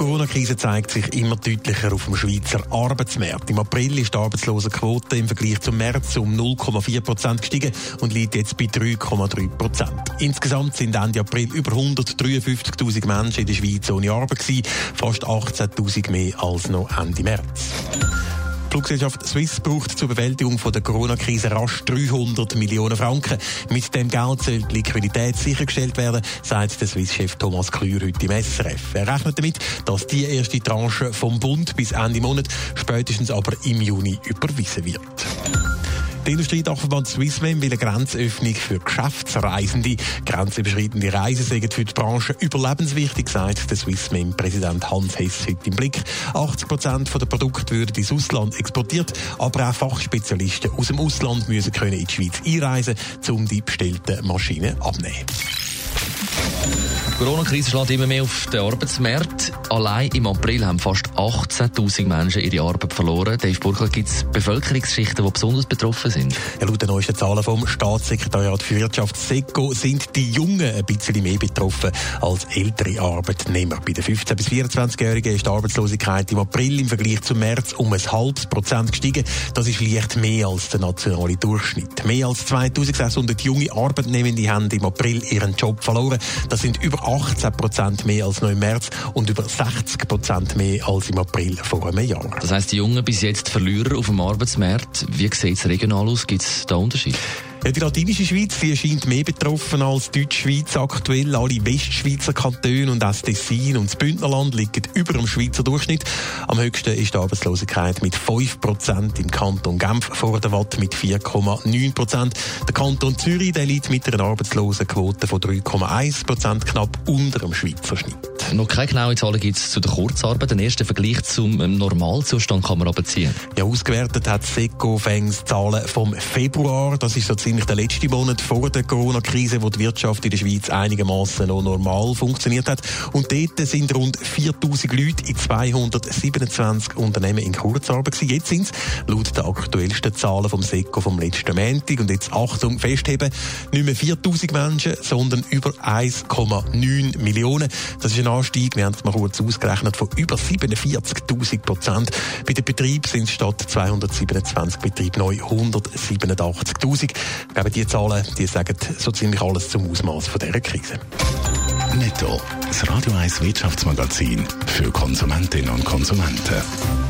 Die Corona-Krise zeigt sich immer deutlicher auf dem Schweizer Arbeitsmarkt. Im April ist die Arbeitslosenquote im Vergleich zum März um 0,4 Prozent gestiegen und liegt jetzt bei 3,3 Prozent. Insgesamt sind Ende April über 153.000 Menschen in der Schweiz ohne Arbeit gewesen, fast 18.000 mehr als noch Ende März. Die Fluggesellschaft Swiss braucht zur Bewältigung von der Corona-Krise rasch 300 Millionen Franken. Mit dem Geld soll die Liquidität sichergestellt werden, sagt der Swiss-Chef Thomas Klür heute im SRF. Er rechnet damit, dass die erste Tranche vom Bund bis Ende Monat, spätestens aber im Juni überwiesen wird. Der Industriedachverband Swissmem will eine Grenzöffnung für Geschäftsreisende. Grenzüberschreitende Reisen sind für die Branche überlebenswichtig, sagt der Swissmem-Präsident Hans Hess heute im Blick. 80 Prozent der Produkte würden ins Ausland exportiert, aber auch Fachspezialisten aus dem Ausland müssen können in die Schweiz einreisen, um die bestellten Maschinen abzunehmen. Die Corona-Krise schlägt immer mehr auf den Arbeitsmarkt. Allein im April haben fast 18.000 Menschen ihre Arbeit verloren. Dave Burkhardt, gibt es Bevölkerungsschichten, die besonders betroffen sind? Ja, laut den neuesten Zahlen vom Staatssekretariat für Wirtschaft SECO sind die Jungen ein bisschen mehr betroffen als ältere Arbeitnehmer. Bei den 15- bis 24-Jährigen ist die Arbeitslosigkeit im April im Vergleich zum März um ein halbes Prozent gestiegen. Das ist leicht mehr als der nationale Durchschnitt. Mehr als 2600 junge Arbeitnehmende haben im April ihren Job verloren. Das sind über 18 Prozent mehr als noch im März und über 60 Prozent mehr als im April vor einem Jahr. Das heisst, die Jungen bis jetzt Verlierer auf dem Arbeitsmarkt. Wie sieht es regional aus? Gibt es da Unterschiede? Ja, die latinische Schweiz die scheint mehr betroffen als die Deutschschweiz aktuell. Alle Westschweizer Kantone und das Tessin und das Bündnerland liegen über dem Schweizer Durchschnitt. Am höchsten ist die Arbeitslosigkeit mit 5% im Kanton Genf, vor der Watt mit 4,9%. Der Kanton Zürich der liegt mit einer Arbeitslosenquote von 3,1% knapp unter dem Schweizer Schnitt. Noch keine genauen Zahlen gibt es zu der Kurzarbeit. Den ersten Vergleich zum ähm, Normalzustand kann man aber ziehen. Ja, ausgewertet hat SECO Fängs Zahlen vom Februar. Das ist so ziemlich der letzte Monat vor der Corona-Krise, wo die Wirtschaft in der Schweiz einigermaßen noch normal funktioniert hat. Und dort sind rund 4000 Leute in 227 Unternehmen in Kurzarbeit gewesen. Jetzt sind es laut den aktuellsten Zahlen vom SECO vom letzten Montag und jetzt Achtung festheben, nicht mehr 4000 Menschen, sondern über 1,9 Millionen. Das ist ein Anstieg, wir haben es mal kurz ausgerechnet, von über 47.000 Prozent. Bei den Betrieben sind es statt 227 Betriebe neu 187.000. Ich die Zahlen die sagen so ziemlich alles zum Ausmaß von dieser Krise. Netto, das Radio 1 Wirtschaftsmagazin für Konsumentinnen und Konsumenten.